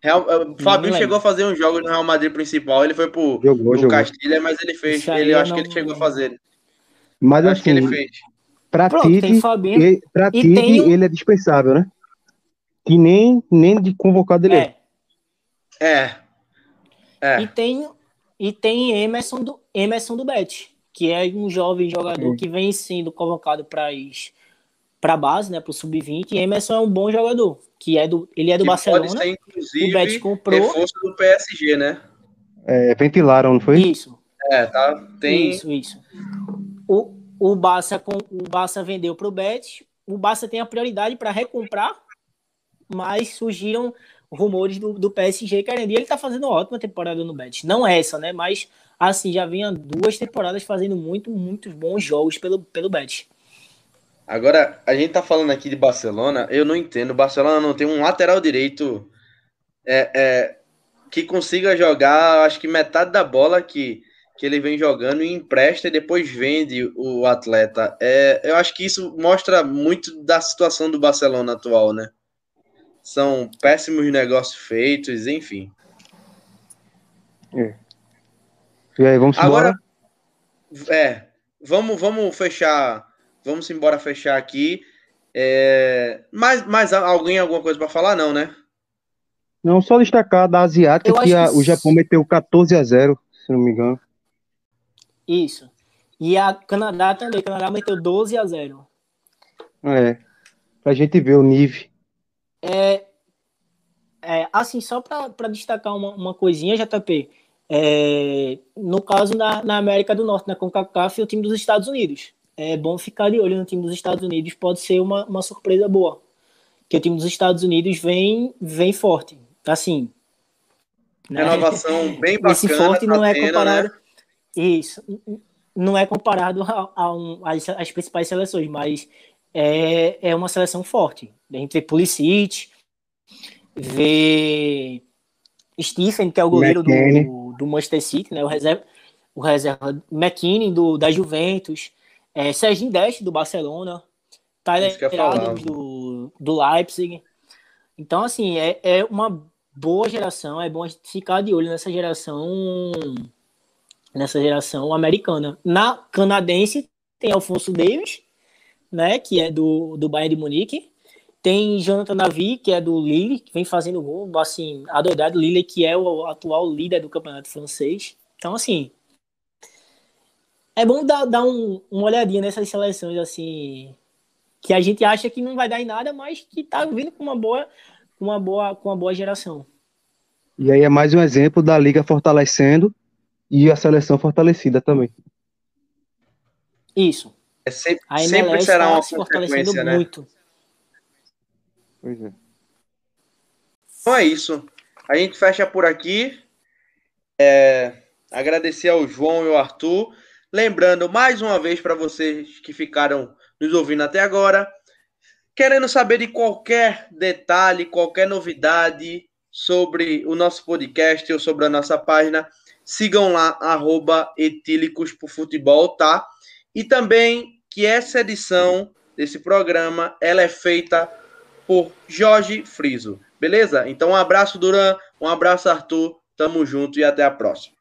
Real, eh, Fabinho chegou a fazer um jogo no Real Madrid principal. Ele foi pro, jogou, pro jogou. Castilha, mas ele fez. Ele, eu acho não... que ele chegou a fazer. Mas acho assim, que ele fez. Pra Pronto, Tite, ele, pra Tite tem... ele é dispensável, né? Que nem, nem de convocado ele é. É. é. E tem, e tem Emerson do, Emerson do Bet, que é um jovem jogador que vem sendo convocado para para base, né, para o sub-20. Emerson é um bom jogador, que é do, ele é do que Barcelona. Pode ser, inclusive, o Bet comprou. Reforço do PSG, né? É, ventilaram, não foi? Isso. É, tá. Tem. Isso, isso. O, o Barça com o Barça vendeu para o Bet. O Barça tem a prioridade para recomprar, mas surgiram rumores do, do PSG querendo. E ele tá fazendo uma ótima temporada no Bet. Não essa, né? Mas assim, já vinha duas temporadas fazendo muito, muitos bons jogos pelo, pelo Bet. Agora, a gente tá falando aqui de Barcelona, eu não entendo. O Barcelona não tem um lateral direito é, é, que consiga jogar, acho que metade da bola que, que ele vem jogando e empresta e depois vende o atleta. É, eu acho que isso mostra muito da situação do Barcelona atual, né? São péssimos negócios feitos, enfim. É. E aí, vamos Agora, embora? É, vamos, vamos fechar Vamos embora fechar aqui. É... Mais, mais alguém alguma coisa para falar? Não, né? Não, só destacar da Asiática que, a, que, o Japão meteu 14 a 0, se não me engano. Isso. E a Canadá também. O Canadá meteu 12 a 0. É. Pra gente ver o nível. É, é, assim, só para destacar uma, uma coisinha, JP. É, no caso na, na América do Norte, na CONCACAF, o time dos Estados Unidos é bom ficar de olho no time dos Estados Unidos, pode ser uma, uma surpresa boa. Que o time dos Estados Unidos vem, vem forte. Assim. Né? Renovação bem bacana. Esse forte não é comparado. Né? Isso. Não é comparado a, a um, às, às, principais seleções, mas é, é uma seleção forte. A gente vê Pulisic, vê Stephen, que é o goleiro do, do Manchester City, né? o reserva, o reserva McKinney do, da Juventus é, Serginho Deste, do Barcelona, Tyler Adams, do, do Leipzig. Então, assim, é, é uma boa geração, é bom ficar de olho nessa geração nessa geração americana. Na canadense tem Alfonso Davis, né, que é do, do Bayern de Munique. Tem Jonathan Navi, que é do Lille, que vem fazendo gol, assim, a doidade Lille, que é o atual líder do campeonato francês. Então, assim, é bom dar, dar um, uma olhadinha nessas seleções assim que a gente acha que não vai dar em nada, mas que tá vindo com uma boa, com uma boa, com uma boa geração. E aí é mais um exemplo da liga fortalecendo e a seleção fortalecida também. Isso. É sempre, a MLS sempre será tá uma se fortalecendo né? muito. Pois é. Então é isso. A gente fecha por aqui. É, agradecer ao João e ao Arthur. Lembrando mais uma vez para vocês que ficaram nos ouvindo até agora, querendo saber de qualquer detalhe, qualquer novidade sobre o nosso podcast ou sobre a nossa página, sigam lá, arroba etílicos por futebol, tá? E também que essa edição desse programa, ela é feita por Jorge Friso, beleza? Então um abraço, Duran, um abraço, Arthur, tamo junto e até a próxima.